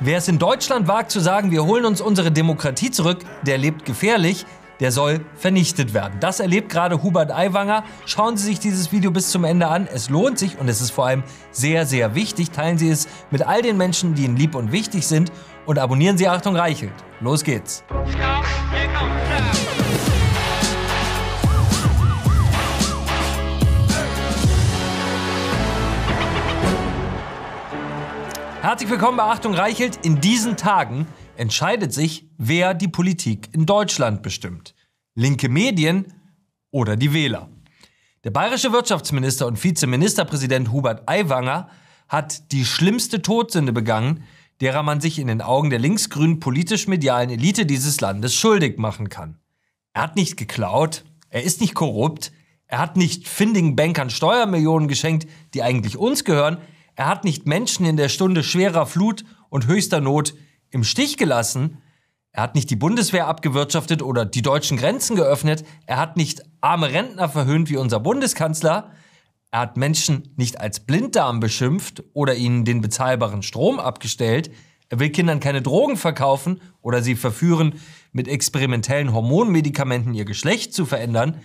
Wer es in Deutschland wagt zu sagen, wir holen uns unsere Demokratie zurück, der lebt gefährlich, der soll vernichtet werden. Das erlebt gerade Hubert Aiwanger. Schauen Sie sich dieses Video bis zum Ende an. Es lohnt sich und es ist vor allem sehr, sehr wichtig. Teilen Sie es mit all den Menschen, die Ihnen lieb und wichtig sind und abonnieren Sie Achtung Reichelt. Los geht's. Herzlich willkommen bei Achtung Reichelt. In diesen Tagen entscheidet sich, wer die Politik in Deutschland bestimmt. Linke Medien oder die Wähler. Der bayerische Wirtschaftsminister und Vizeministerpräsident Hubert Aiwanger hat die schlimmste Todsünde begangen, derer man sich in den Augen der linksgrünen politisch-medialen Elite dieses Landes schuldig machen kann. Er hat nicht geklaut, er ist nicht korrupt, er hat nicht findigen Bankern Steuermillionen geschenkt, die eigentlich uns gehören, er hat nicht Menschen in der Stunde schwerer Flut und höchster Not im Stich gelassen. Er hat nicht die Bundeswehr abgewirtschaftet oder die deutschen Grenzen geöffnet. Er hat nicht arme Rentner verhöhnt wie unser Bundeskanzler. Er hat Menschen nicht als Blinddarm beschimpft oder ihnen den bezahlbaren Strom abgestellt. Er will Kindern keine Drogen verkaufen oder sie verführen, mit experimentellen Hormonmedikamenten ihr Geschlecht zu verändern.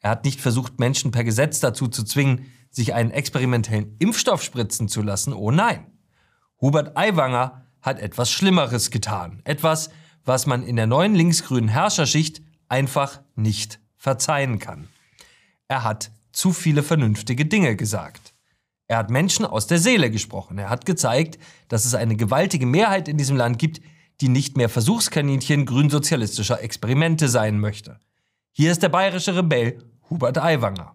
Er hat nicht versucht, Menschen per Gesetz dazu zu zwingen, sich einen experimentellen Impfstoff spritzen zu lassen. Oh nein. Hubert Aiwanger hat etwas Schlimmeres getan. Etwas, was man in der neuen linksgrünen Herrscherschicht einfach nicht verzeihen kann. Er hat zu viele vernünftige Dinge gesagt. Er hat Menschen aus der Seele gesprochen. Er hat gezeigt, dass es eine gewaltige Mehrheit in diesem Land gibt, die nicht mehr Versuchskaninchen grünsozialistischer Experimente sein möchte. Hier ist der bayerische Rebell Hubert Aiwanger.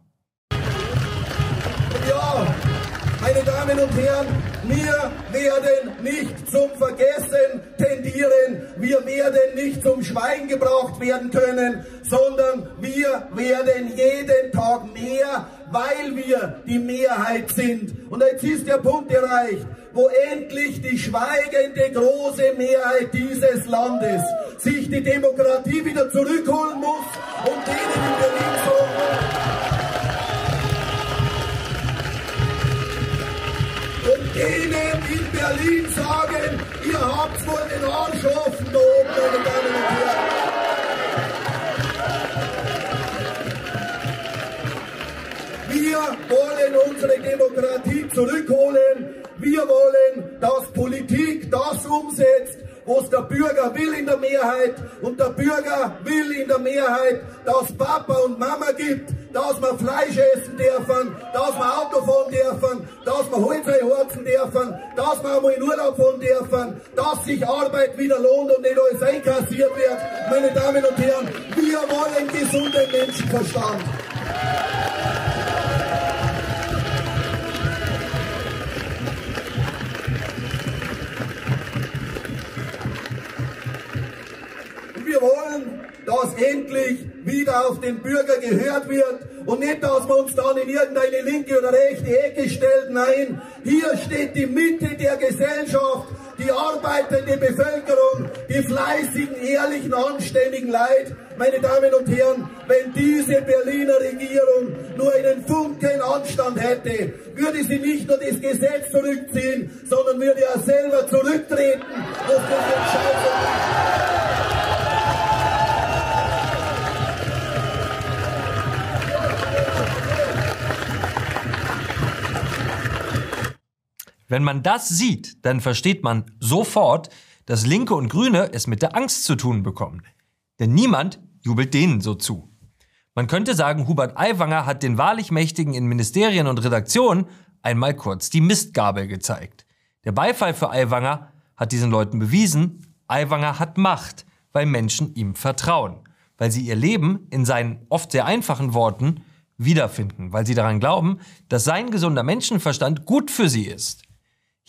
Damen und Herren, wir werden nicht zum Vergessen tendieren, wir werden nicht zum Schweigen gebracht werden können, sondern wir werden jeden Tag mehr, weil wir die Mehrheit sind. Und jetzt ist der Punkt erreicht, wo endlich die schweigende große Mehrheit dieses Landes sich die Demokratie wieder zurückholen muss und denen in Berlin denen in Berlin sagen, ihr habt wohl den Arsch offen da oben, meine Damen und Herren. Wir wollen unsere Demokratie zurückholen. Wir wollen, dass Politik das umsetzt, was der Bürger will in der Mehrheit. Und der Bürger will in der Mehrheit, dass Papa und Mama gibt, dass wir Fleisch essen dürfen, dass wir Auto fahren dürfen, dass wir Holz heizen dürfen, dass wir einmal in Urlaub fahren dürfen, dass sich Arbeit wieder lohnt und nicht alles einkassiert wird. Meine Damen und Herren, wir wollen gesunden Menschenverstand. Wir wollen, dass endlich wieder auf den Bürger gehört wird und nicht, dass man uns dann in irgendeine linke oder rechte Ecke stellt. Nein, hier steht die Mitte der Gesellschaft, die arbeitende Bevölkerung, die fleißigen, ehrlichen, anständigen Leid. Meine Damen und Herren, wenn diese Berliner Regierung nur einen Funken Anstand hätte, würde sie nicht nur das Gesetz zurückziehen, sondern würde ja selber zurücktreten aus der Wenn man das sieht, dann versteht man sofort, dass Linke und Grüne es mit der Angst zu tun bekommen. Denn niemand jubelt denen so zu. Man könnte sagen, Hubert Aiwanger hat den wahrlich Mächtigen in Ministerien und Redaktionen einmal kurz die Mistgabel gezeigt. Der Beifall für Aiwanger hat diesen Leuten bewiesen, Aiwanger hat Macht, weil Menschen ihm vertrauen, weil sie ihr Leben in seinen oft sehr einfachen Worten wiederfinden, weil sie daran glauben, dass sein gesunder Menschenverstand gut für sie ist.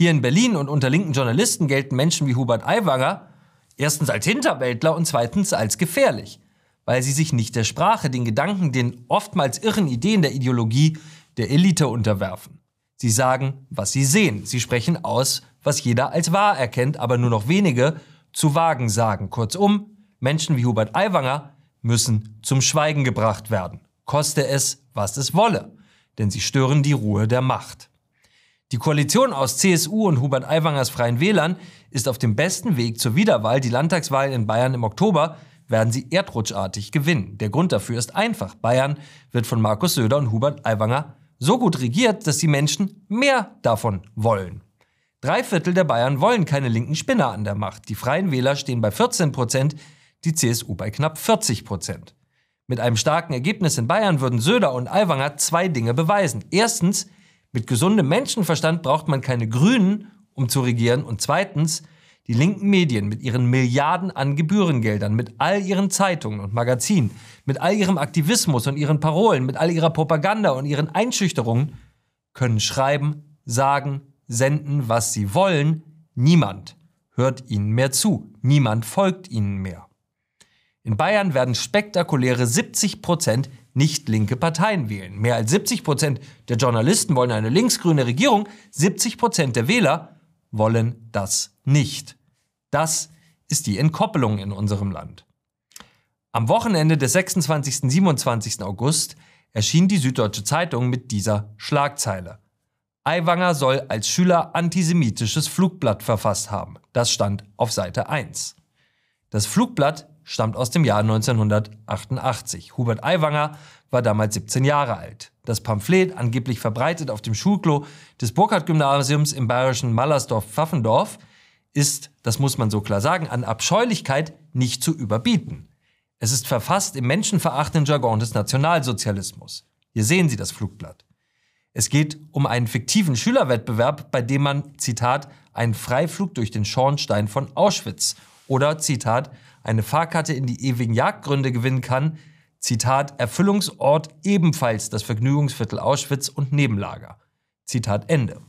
Hier in Berlin und unter linken Journalisten gelten Menschen wie Hubert Aiwanger erstens als Hinterwäldler und zweitens als gefährlich, weil sie sich nicht der Sprache, den Gedanken, den oftmals irren Ideen der Ideologie der Elite unterwerfen. Sie sagen, was sie sehen. Sie sprechen aus, was jeder als wahr erkennt, aber nur noch wenige zu wagen sagen. Kurzum, Menschen wie Hubert Aiwanger müssen zum Schweigen gebracht werden, koste es, was es wolle, denn sie stören die Ruhe der Macht. Die Koalition aus CSU und Hubert Aiwangers Freien Wählern ist auf dem besten Weg zur Wiederwahl. Die Landtagswahl in Bayern im Oktober werden sie erdrutschartig gewinnen. Der Grund dafür ist einfach. Bayern wird von Markus Söder und Hubert Aiwanger so gut regiert, dass die Menschen mehr davon wollen. Drei Viertel der Bayern wollen keine linken Spinner an der Macht. Die Freien Wähler stehen bei 14 Prozent, die CSU bei knapp 40 Prozent. Mit einem starken Ergebnis in Bayern würden Söder und Aiwanger zwei Dinge beweisen. Erstens, mit gesundem Menschenverstand braucht man keine Grünen, um zu regieren. Und zweitens, die linken Medien mit ihren Milliarden an Gebührengeldern, mit all ihren Zeitungen und Magazinen, mit all ihrem Aktivismus und ihren Parolen, mit all ihrer Propaganda und ihren Einschüchterungen können schreiben, sagen, senden, was sie wollen. Niemand hört ihnen mehr zu. Niemand folgt ihnen mehr. In Bayern werden spektakuläre 70 Prozent nicht linke Parteien wählen. Mehr als 70 Prozent der Journalisten wollen eine linksgrüne Regierung. 70 Prozent der Wähler wollen das nicht. Das ist die Entkoppelung in unserem Land. Am Wochenende des 26. 27. August erschien die Süddeutsche Zeitung mit dieser Schlagzeile. Aiwanger soll als Schüler antisemitisches Flugblatt verfasst haben. Das stand auf Seite 1. Das Flugblatt stammt aus dem Jahr 1988. Hubert Aiwanger war damals 17 Jahre alt. Das Pamphlet, angeblich verbreitet auf dem Schulklo des Burkhardt-Gymnasiums im bayerischen Mallersdorf-Pfaffendorf, ist, das muss man so klar sagen, an Abscheulichkeit nicht zu überbieten. Es ist verfasst im menschenverachtenden Jargon des Nationalsozialismus. Hier sehen Sie das Flugblatt. Es geht um einen fiktiven Schülerwettbewerb, bei dem man, Zitat, einen Freiflug durch den Schornstein von Auschwitz oder, Zitat, eine Fahrkarte in die ewigen Jagdgründe gewinnen kann, Zitat, Erfüllungsort ebenfalls das Vergnügungsviertel Auschwitz und Nebenlager. Zitat Ende.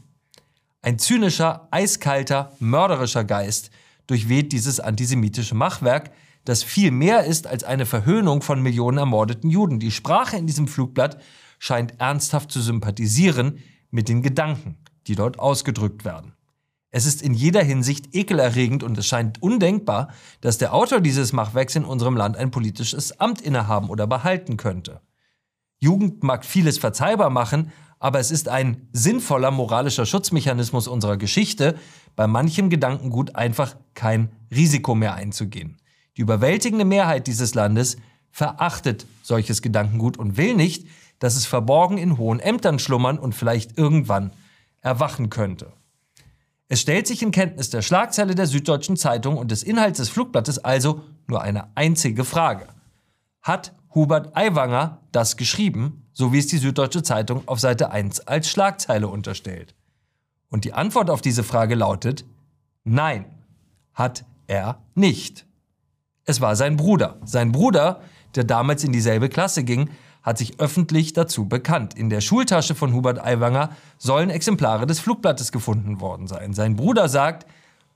Ein zynischer, eiskalter, mörderischer Geist durchweht dieses antisemitische Machwerk, das viel mehr ist als eine Verhöhnung von Millionen ermordeten Juden. Die Sprache in diesem Flugblatt scheint ernsthaft zu sympathisieren mit den Gedanken, die dort ausgedrückt werden. Es ist in jeder Hinsicht ekelerregend und es scheint undenkbar, dass der Autor dieses Machwerks in unserem Land ein politisches Amt innehaben oder behalten könnte. Jugend mag vieles verzeihbar machen, aber es ist ein sinnvoller moralischer Schutzmechanismus unserer Geschichte, bei manchem Gedankengut einfach kein Risiko mehr einzugehen. Die überwältigende Mehrheit dieses Landes verachtet solches Gedankengut und will nicht, dass es verborgen in hohen Ämtern schlummern und vielleicht irgendwann erwachen könnte. Es stellt sich in Kenntnis der Schlagzeile der Süddeutschen Zeitung und des Inhalts des Flugblattes also nur eine einzige Frage. Hat Hubert Aiwanger das geschrieben, so wie es die Süddeutsche Zeitung auf Seite 1 als Schlagzeile unterstellt? Und die Antwort auf diese Frage lautet Nein, hat er nicht. Es war sein Bruder. Sein Bruder, der damals in dieselbe Klasse ging, hat sich öffentlich dazu bekannt. In der Schultasche von Hubert Aiwanger sollen Exemplare des Flugblattes gefunden worden sein. Sein Bruder sagt,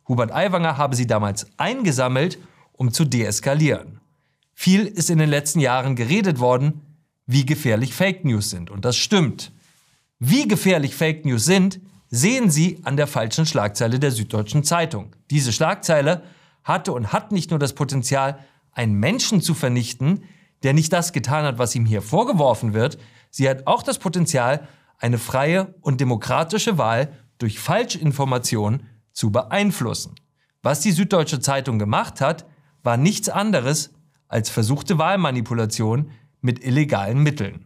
Hubert Aiwanger habe sie damals eingesammelt, um zu deeskalieren. Viel ist in den letzten Jahren geredet worden, wie gefährlich Fake News sind. Und das stimmt. Wie gefährlich Fake News sind, sehen Sie an der falschen Schlagzeile der Süddeutschen Zeitung. Diese Schlagzeile hatte und hat nicht nur das Potenzial, einen Menschen zu vernichten, der nicht das getan hat, was ihm hier vorgeworfen wird, sie hat auch das Potenzial, eine freie und demokratische Wahl durch Falschinformation zu beeinflussen. Was die Süddeutsche Zeitung gemacht hat, war nichts anderes als versuchte Wahlmanipulation mit illegalen Mitteln.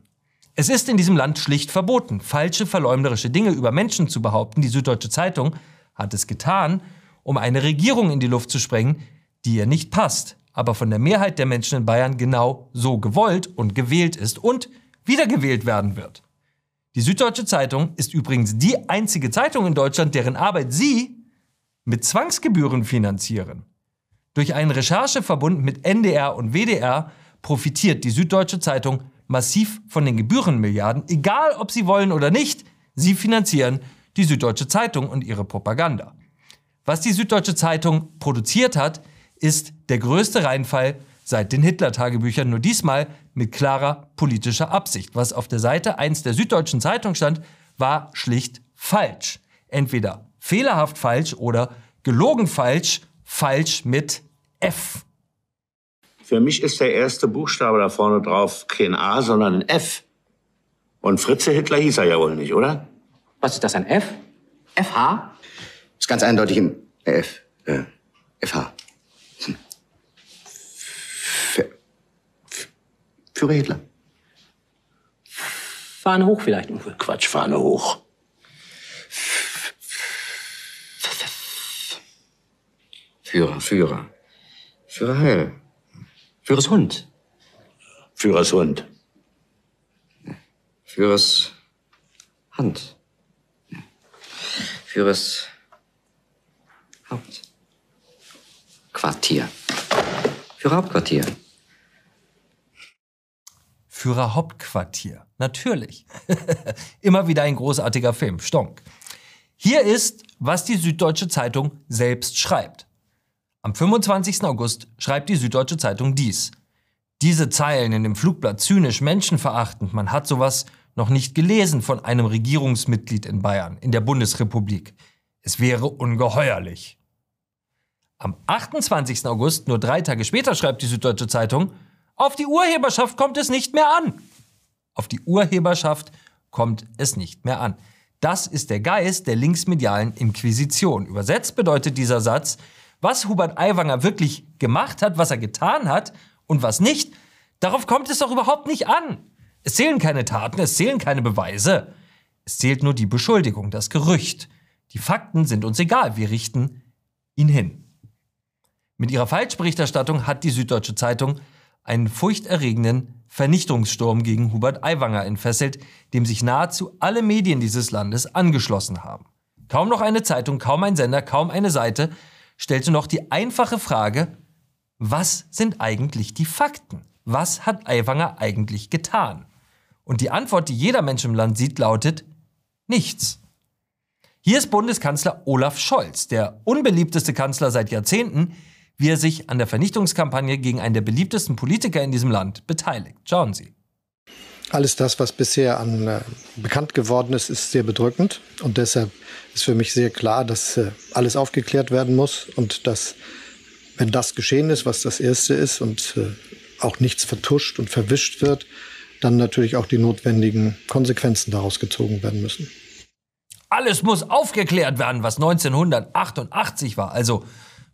Es ist in diesem Land schlicht verboten, falsche, verleumderische Dinge über Menschen zu behaupten. Die Süddeutsche Zeitung hat es getan, um eine Regierung in die Luft zu sprengen, die ihr nicht passt, aber von der Mehrheit der Menschen in Bayern genau so gewollt und gewählt ist und wiedergewählt werden wird. Die Süddeutsche Zeitung ist übrigens die einzige Zeitung in Deutschland, deren Arbeit Sie mit Zwangsgebühren finanzieren. Durch einen Rechercheverbund mit NDR und WDR profitiert die Süddeutsche Zeitung massiv von den Gebührenmilliarden, egal ob sie wollen oder nicht, sie finanzieren die Süddeutsche Zeitung und ihre Propaganda. Was die Süddeutsche Zeitung produziert hat, ist der größte Reinfall seit den Hitler-Tagebüchern, nur diesmal mit klarer politischer Absicht. Was auf der Seite 1 der Süddeutschen Zeitung stand, war schlicht falsch. Entweder fehlerhaft falsch oder gelogen falsch, falsch mit F. Für mich ist der erste Buchstabe da vorne drauf kein A, sondern ein F. Und Fritze Hitler hieß er ja wohl nicht, oder? Was ist das, ein F? FH? Ist ganz eindeutig im F. Äh, FH. Hm. Für, Führer Hitler. Fahne hoch vielleicht, Uwe. Quatsch, Fahne hoch. Führer, Führer. Führer Heil. Führers Hund. Führers Hund. Führers Hand. Führers Hauptquartier. Führer Hauptquartier. Führer Hauptquartier. Natürlich. Immer wieder ein großartiger Film. Stonk. Hier ist, was die Süddeutsche Zeitung selbst schreibt. Am 25. August schreibt die Süddeutsche Zeitung dies. Diese Zeilen in dem Flugblatt zynisch menschenverachtend, man hat sowas noch nicht gelesen von einem Regierungsmitglied in Bayern, in der Bundesrepublik. Es wäre ungeheuerlich. Am 28. August, nur drei Tage später, schreibt die Süddeutsche Zeitung, auf die Urheberschaft kommt es nicht mehr an. Auf die Urheberschaft kommt es nicht mehr an. Das ist der Geist der linksmedialen Inquisition. Übersetzt bedeutet dieser Satz, was Hubert Aiwanger wirklich gemacht hat, was er getan hat und was nicht, darauf kommt es doch überhaupt nicht an. Es zählen keine Taten, es zählen keine Beweise. Es zählt nur die Beschuldigung, das Gerücht. Die Fakten sind uns egal, wir richten ihn hin. Mit ihrer Falschberichterstattung hat die Süddeutsche Zeitung einen furchterregenden Vernichtungssturm gegen Hubert Aiwanger entfesselt, dem sich nahezu alle Medien dieses Landes angeschlossen haben. Kaum noch eine Zeitung, kaum ein Sender, kaum eine Seite stellte noch die einfache Frage, was sind eigentlich die Fakten? Was hat Aiwanger eigentlich getan? Und die Antwort, die jeder Mensch im Land sieht, lautet nichts. Hier ist Bundeskanzler Olaf Scholz, der unbeliebteste Kanzler seit Jahrzehnten, wie er sich an der Vernichtungskampagne gegen einen der beliebtesten Politiker in diesem Land beteiligt. Schauen Sie. Alles das, was bisher an äh, bekannt geworden ist, ist sehr bedrückend. Und deshalb ist für mich sehr klar, dass äh, alles aufgeklärt werden muss und dass, wenn das geschehen ist, was das Erste ist und äh, auch nichts vertuscht und verwischt wird, dann natürlich auch die notwendigen Konsequenzen daraus gezogen werden müssen. Alles muss aufgeklärt werden, was 1988 war, also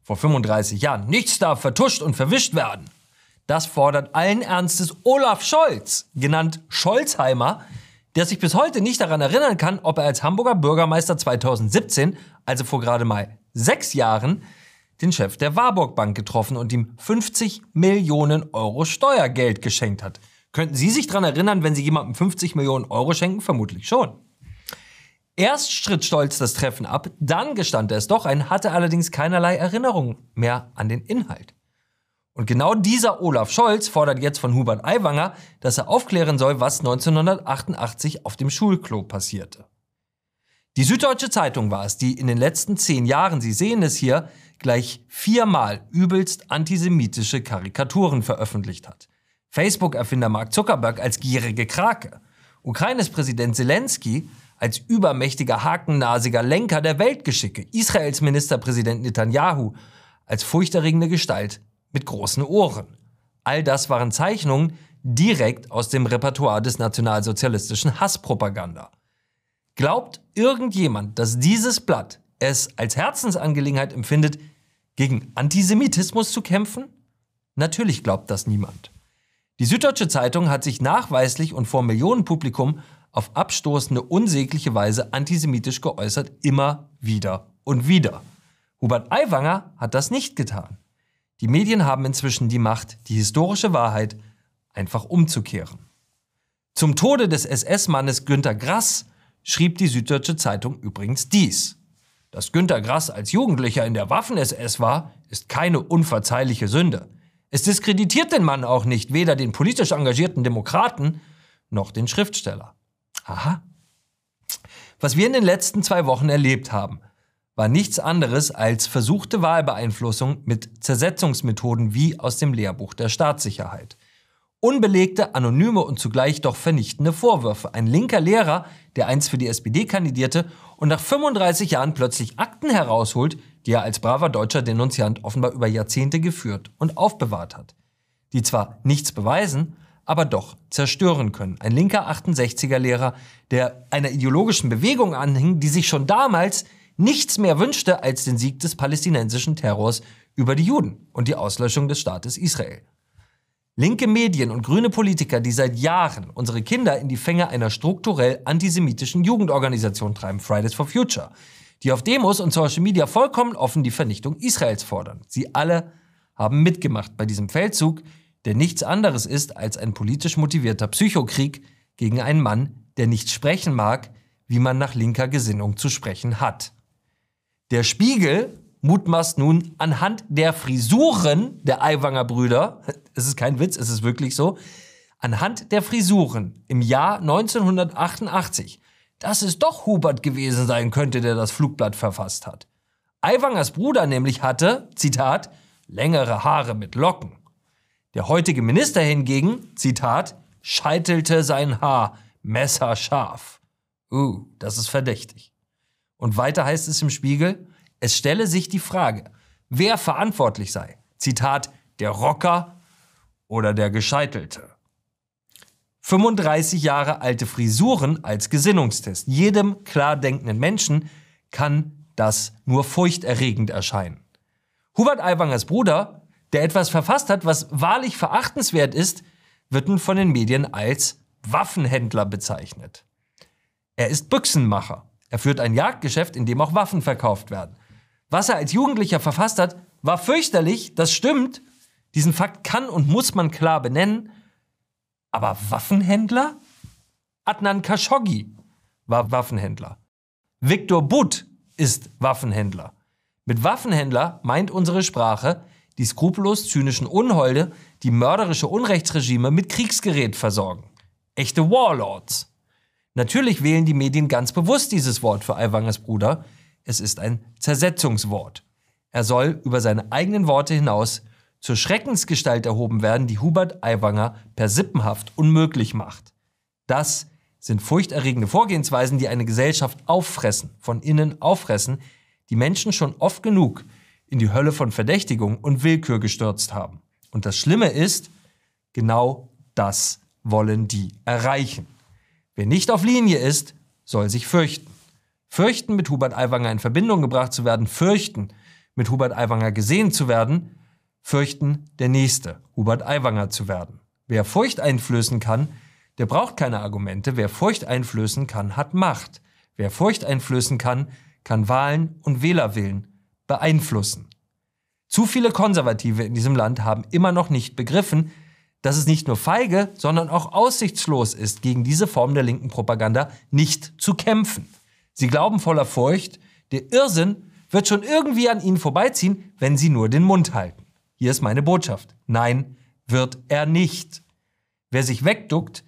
vor 35 Jahren. Nichts darf vertuscht und verwischt werden. Das fordert allen Ernstes Olaf Scholz, genannt Scholzheimer, der sich bis heute nicht daran erinnern kann, ob er als Hamburger Bürgermeister 2017, also vor gerade mal sechs Jahren, den Chef der Warburg Bank getroffen und ihm 50 Millionen Euro Steuergeld geschenkt hat. Könnten Sie sich daran erinnern, wenn Sie jemandem 50 Millionen Euro schenken? Vermutlich schon. Erst stritt Stolz das Treffen ab, dann gestand er es doch ein, hatte allerdings keinerlei Erinnerung mehr an den Inhalt. Und genau dieser Olaf Scholz fordert jetzt von Hubert Aiwanger, dass er aufklären soll, was 1988 auf dem Schulklo passierte. Die Süddeutsche Zeitung war es, die in den letzten zehn Jahren, Sie sehen es hier, gleich viermal übelst antisemitische Karikaturen veröffentlicht hat. Facebook-Erfinder Mark Zuckerberg als gierige Krake, Ukraines Präsident Zelensky als übermächtiger, hakennasiger Lenker der Weltgeschicke, Israels Ministerpräsident Netanyahu als furchterregende Gestalt mit großen Ohren. All das waren Zeichnungen direkt aus dem Repertoire des nationalsozialistischen Hasspropaganda. Glaubt irgendjemand, dass dieses Blatt es als Herzensangelegenheit empfindet, gegen Antisemitismus zu kämpfen? Natürlich glaubt das niemand. Die Süddeutsche Zeitung hat sich nachweislich und vor Millionenpublikum auf abstoßende, unsägliche Weise antisemitisch geäußert, immer wieder und wieder. Hubert Aiwanger hat das nicht getan. Die Medien haben inzwischen die Macht, die historische Wahrheit einfach umzukehren. Zum Tode des SS-Mannes Günter Grass schrieb die Süddeutsche Zeitung übrigens dies. Dass Günter Grass als Jugendlicher in der Waffen-SS war, ist keine unverzeihliche Sünde. Es diskreditiert den Mann auch nicht, weder den politisch engagierten Demokraten noch den Schriftsteller. Aha. Was wir in den letzten zwei Wochen erlebt haben, war nichts anderes als versuchte Wahlbeeinflussung mit Zersetzungsmethoden wie aus dem Lehrbuch der Staatssicherheit. Unbelegte, anonyme und zugleich doch vernichtende Vorwürfe. Ein linker Lehrer, der einst für die SPD kandidierte und nach 35 Jahren plötzlich Akten herausholt, die er als braver deutscher Denunziant offenbar über Jahrzehnte geführt und aufbewahrt hat. Die zwar nichts beweisen, aber doch zerstören können. Ein linker 68er-Lehrer, der einer ideologischen Bewegung anhing, die sich schon damals nichts mehr wünschte als den Sieg des palästinensischen Terrors über die Juden und die Auslöschung des Staates Israel. Linke Medien und grüne Politiker, die seit Jahren unsere Kinder in die Fänge einer strukturell antisemitischen Jugendorganisation treiben, Fridays for Future, die auf Demos und Social Media vollkommen offen die Vernichtung Israels fordern. Sie alle haben mitgemacht bei diesem Feldzug, der nichts anderes ist als ein politisch motivierter Psychokrieg gegen einen Mann, der nicht sprechen mag, wie man nach linker Gesinnung zu sprechen hat. Der Spiegel mutmaßt nun anhand der Frisuren der Aiwanger Brüder, es ist kein Witz, es ist wirklich so, anhand der Frisuren im Jahr 1988, dass es doch Hubert gewesen sein könnte, der das Flugblatt verfasst hat. Aiwangers Bruder nämlich hatte, Zitat, längere Haare mit Locken. Der heutige Minister hingegen, Zitat, scheitelte sein Haar messerscharf. Uh, das ist verdächtig. Und weiter heißt es im Spiegel, es stelle sich die Frage, wer verantwortlich sei. Zitat, der Rocker oder der Gescheitelte. 35 Jahre alte Frisuren als Gesinnungstest. Jedem klar denkenden Menschen kann das nur furchterregend erscheinen. Hubert Aiwangers Bruder, der etwas verfasst hat, was wahrlich verachtenswert ist, wird nun von den Medien als Waffenhändler bezeichnet. Er ist Büchsenmacher. Er führt ein Jagdgeschäft, in dem auch Waffen verkauft werden. Was er als Jugendlicher verfasst hat, war fürchterlich, das stimmt. Diesen Fakt kann und muss man klar benennen. Aber Waffenhändler? Adnan Khashoggi war Waffenhändler. Viktor Butt ist Waffenhändler. Mit Waffenhändler meint unsere Sprache die skrupellos zynischen Unholde, die mörderische Unrechtsregime mit Kriegsgerät versorgen. Echte Warlords. Natürlich wählen die Medien ganz bewusst dieses Wort für Aiwangers Bruder, es ist ein Zersetzungswort. Er soll über seine eigenen Worte hinaus zur Schreckensgestalt erhoben werden, die Hubert Aiwanger per Sippenhaft unmöglich macht. Das sind furchterregende Vorgehensweisen, die eine Gesellschaft auffressen, von innen auffressen, die Menschen schon oft genug in die Hölle von Verdächtigung und Willkür gestürzt haben. Und das Schlimme ist, genau das wollen die erreichen. Wer nicht auf Linie ist, soll sich fürchten. Fürchten, mit Hubert Aiwanger in Verbindung gebracht zu werden, fürchten, mit Hubert Aiwanger gesehen zu werden, fürchten, der Nächste, Hubert Aiwanger zu werden. Wer Furcht einflößen kann, der braucht keine Argumente. Wer Furcht einflößen kann, hat Macht. Wer Furcht einflößen kann, kann Wahlen und Wählerwillen beeinflussen. Zu viele Konservative in diesem Land haben immer noch nicht begriffen, dass es nicht nur feige, sondern auch aussichtslos ist, gegen diese Form der linken Propaganda nicht zu kämpfen. Sie glauben voller Furcht, der Irrsinn wird schon irgendwie an ihnen vorbeiziehen, wenn sie nur den Mund halten. Hier ist meine Botschaft. Nein, wird er nicht. Wer sich wegduckt,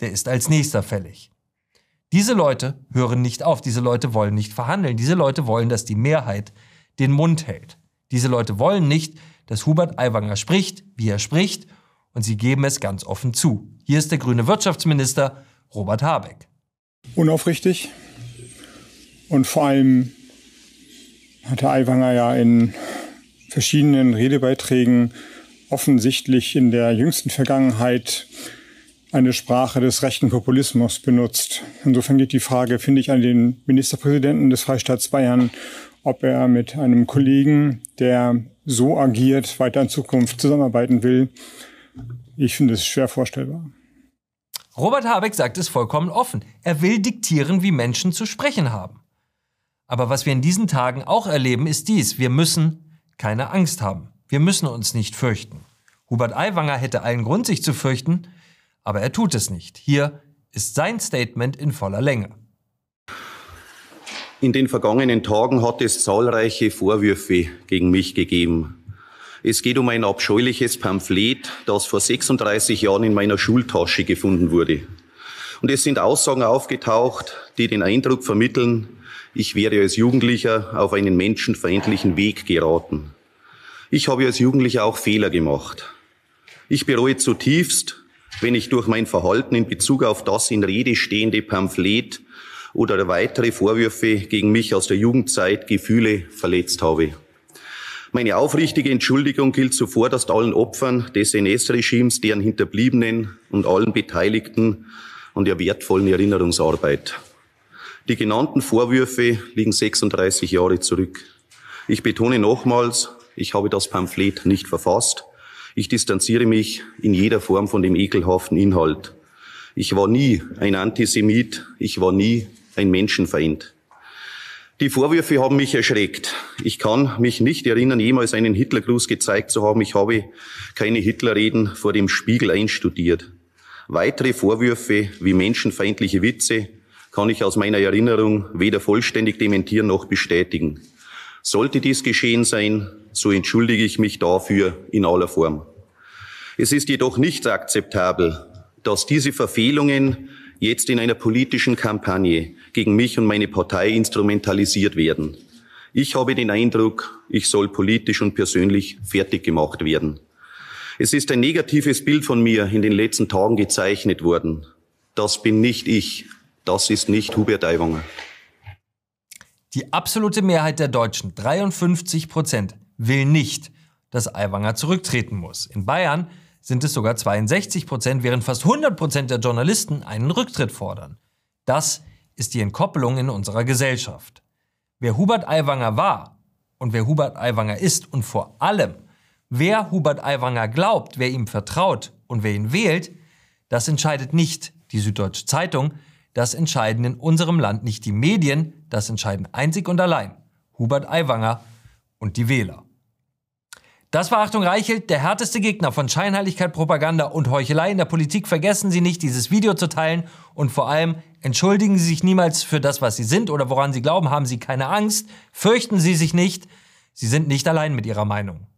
der ist als nächster fällig. Diese Leute hören nicht auf, diese Leute wollen nicht verhandeln, diese Leute wollen, dass die Mehrheit den Mund hält. Diese Leute wollen nicht, dass Hubert Aiwanger spricht, wie er spricht, und sie geben es ganz offen zu. Hier ist der grüne Wirtschaftsminister Robert Habeck. Unaufrichtig, und vor allem hat Herr Aiwanger ja in verschiedenen Redebeiträgen offensichtlich in der jüngsten Vergangenheit eine Sprache des rechten Populismus benutzt. Insofern geht die Frage, finde ich, an den Ministerpräsidenten des Freistaats Bayern, ob er mit einem Kollegen, der so agiert, weiter in Zukunft zusammenarbeiten will. Ich finde es schwer vorstellbar. Robert Habeck sagt es vollkommen offen. Er will diktieren, wie Menschen zu sprechen haben. Aber was wir in diesen Tagen auch erleben, ist dies. Wir müssen keine Angst haben. Wir müssen uns nicht fürchten. Hubert Aiwanger hätte allen Grund, sich zu fürchten, aber er tut es nicht. Hier ist sein Statement in voller Länge. In den vergangenen Tagen hat es zahlreiche Vorwürfe gegen mich gegeben. Es geht um ein abscheuliches Pamphlet, das vor 36 Jahren in meiner Schultasche gefunden wurde. Und es sind Aussagen aufgetaucht, die den Eindruck vermitteln, ich wäre als Jugendlicher auf einen menschenfeindlichen Weg geraten. Ich habe als Jugendlicher auch Fehler gemacht. Ich bereue zutiefst, wenn ich durch mein Verhalten in Bezug auf das in Rede stehende Pamphlet oder weitere Vorwürfe gegen mich aus der Jugendzeit Gefühle verletzt habe. Meine aufrichtige Entschuldigung gilt zuvorderst allen Opfern des NS-Regimes, deren Hinterbliebenen und allen Beteiligten an der wertvollen Erinnerungsarbeit. Die genannten Vorwürfe liegen 36 Jahre zurück. Ich betone nochmals, ich habe das Pamphlet nicht verfasst. Ich distanziere mich in jeder Form von dem ekelhaften Inhalt. Ich war nie ein Antisemit, ich war nie ein Menschenfeind. Die Vorwürfe haben mich erschreckt. Ich kann mich nicht erinnern, jemals einen Hitlergruß gezeigt zu haben. Ich habe keine Hitlerreden vor dem Spiegel einstudiert. Weitere Vorwürfe wie menschenfeindliche Witze kann ich aus meiner Erinnerung weder vollständig dementieren noch bestätigen. Sollte dies geschehen sein, so entschuldige ich mich dafür in aller Form. Es ist jedoch nicht akzeptabel, dass diese Verfehlungen jetzt in einer politischen Kampagne gegen mich und meine Partei instrumentalisiert werden. Ich habe den Eindruck, ich soll politisch und persönlich fertig gemacht werden. Es ist ein negatives Bild von mir in den letzten Tagen gezeichnet worden. Das bin nicht ich. Das ist nicht Hubert Aiwanger. Die absolute Mehrheit der Deutschen, 53 Prozent, will nicht, dass Aiwanger zurücktreten muss. In Bayern sind es sogar 62 Prozent, während fast 100 Prozent der Journalisten einen Rücktritt fordern. Das ist die Entkoppelung in unserer Gesellschaft. Wer Hubert Aiwanger war und wer Hubert Aiwanger ist und vor allem, wer Hubert Aiwanger glaubt, wer ihm vertraut und wer ihn wählt, das entscheidet nicht die Süddeutsche Zeitung, das entscheiden in unserem Land nicht die Medien, das entscheiden einzig und allein Hubert Aiwanger und die Wähler. Das war Achtung Reichelt, der härteste Gegner von Scheinheiligkeit, Propaganda und Heuchelei in der Politik. Vergessen Sie nicht, dieses Video zu teilen und vor allem entschuldigen Sie sich niemals für das, was Sie sind oder woran Sie glauben. Haben Sie keine Angst, fürchten Sie sich nicht. Sie sind nicht allein mit Ihrer Meinung.